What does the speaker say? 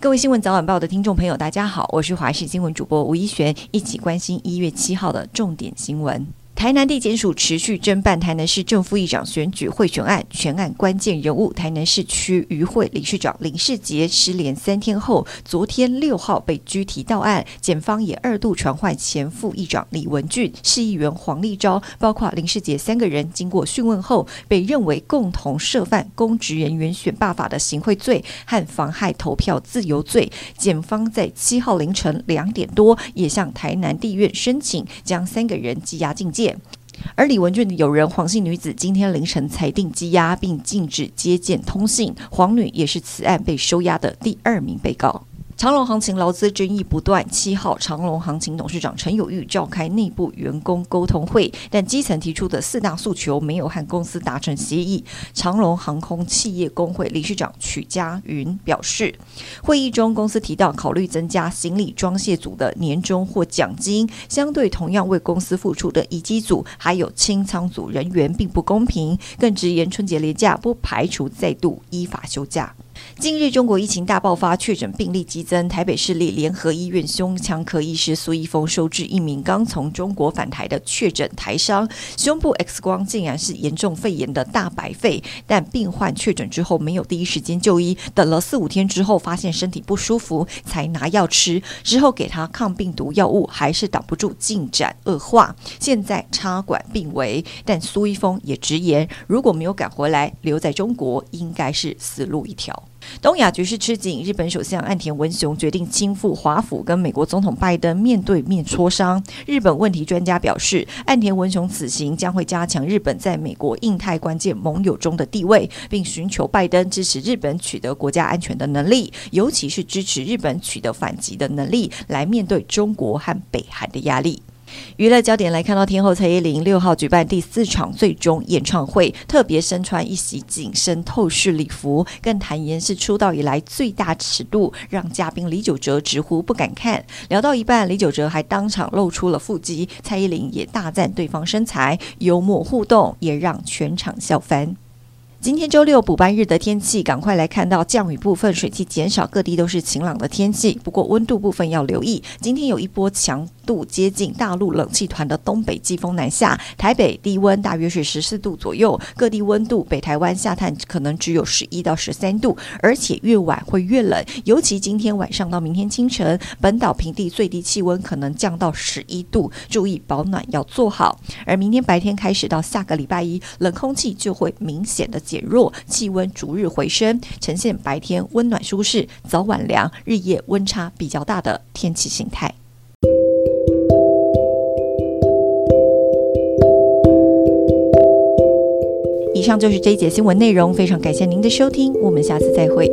各位新闻早晚报的听众朋友，大家好，我是华视新闻主播吴一璇，一起关心一月七号的重点新闻。台南地检署持续侦办台南市正副议长选举贿选案，全案关键人物台南市区渔会理事长林世杰失联三天后，昨天六号被拘提到案。检方也二度传唤前副议长李文俊、市议员黄立昭，包括林世杰三个人，经过讯问后，被认为共同涉犯公职人员选罢法的行贿罪和妨害投票自由罪。检方在七号凌晨两点多，也向台南地院申请将三个人羁押禁见。而李文俊的友人黄姓女子今天凌晨裁定羁押，并禁止接见通信。黄女也是此案被收押的第二名被告。长荣行情劳资争议不断。七号，长荣行情董事长陈友玉召开内部员工沟通会，但基层提出的四大诉求没有和公司达成协议。长荣航空企业工会理事长曲家云表示，会议中公司提到考虑增加行李装卸组的年终或奖金，相对同样为公司付出的移机组还有清仓组人员并不公平，更直言春节连假不排除再度依法休假。近日，中国疫情大爆发，确诊病例激增。台北市立联合医院胸腔科医师苏一峰收治一名刚从中国返台的确诊台商，胸部 X 光竟然是严重肺炎的大白肺。但病患确诊之后没有第一时间就医，等了四五天之后发现身体不舒服，才拿药吃。之后给他抗病毒药物，还是挡不住进展恶化，现在插管病危。但苏一峰也直言，如果没有赶回来，留在中国应该是死路一条。东亚局势吃紧，日本首相岸田文雄决定亲赴华府，跟美国总统拜登面对面磋商。日本问题专家表示，岸田文雄此行将会加强日本在美国印太关键盟友中的地位，并寻求拜登支持日本取得国家安全的能力，尤其是支持日本取得反击的能力，来面对中国和北韩的压力。娱乐焦点来看到天后蔡依林六号举办第四场最终演唱会，特别身穿一袭紧身透视礼服，更坦言是出道以来最大尺度，让嘉宾李玖哲直呼不敢看。聊到一半，李玖哲还当场露出了腹肌，蔡依林也大赞对方身材，幽默互动也让全场笑翻。今天周六补班日的天气，赶快来看到降雨部分，水汽减少，各地都是晴朗的天气。不过温度部分要留意，今天有一波强度接近大陆冷气团的东北季风南下，台北低温大约是十四度左右，各地温度北台湾下探可能只有十一到十三度，而且越晚会越冷，尤其今天晚上到明天清晨，本岛平地最低气温可能降到十一度，注意保暖要做好。而明天白天开始到下个礼拜一，冷空气就会明显的减弱，气温逐日回升，呈现白天温暖舒适，早晚凉，日夜温差比较大的天气形态。以上就是这一节新闻内容，非常感谢您的收听，我们下次再会。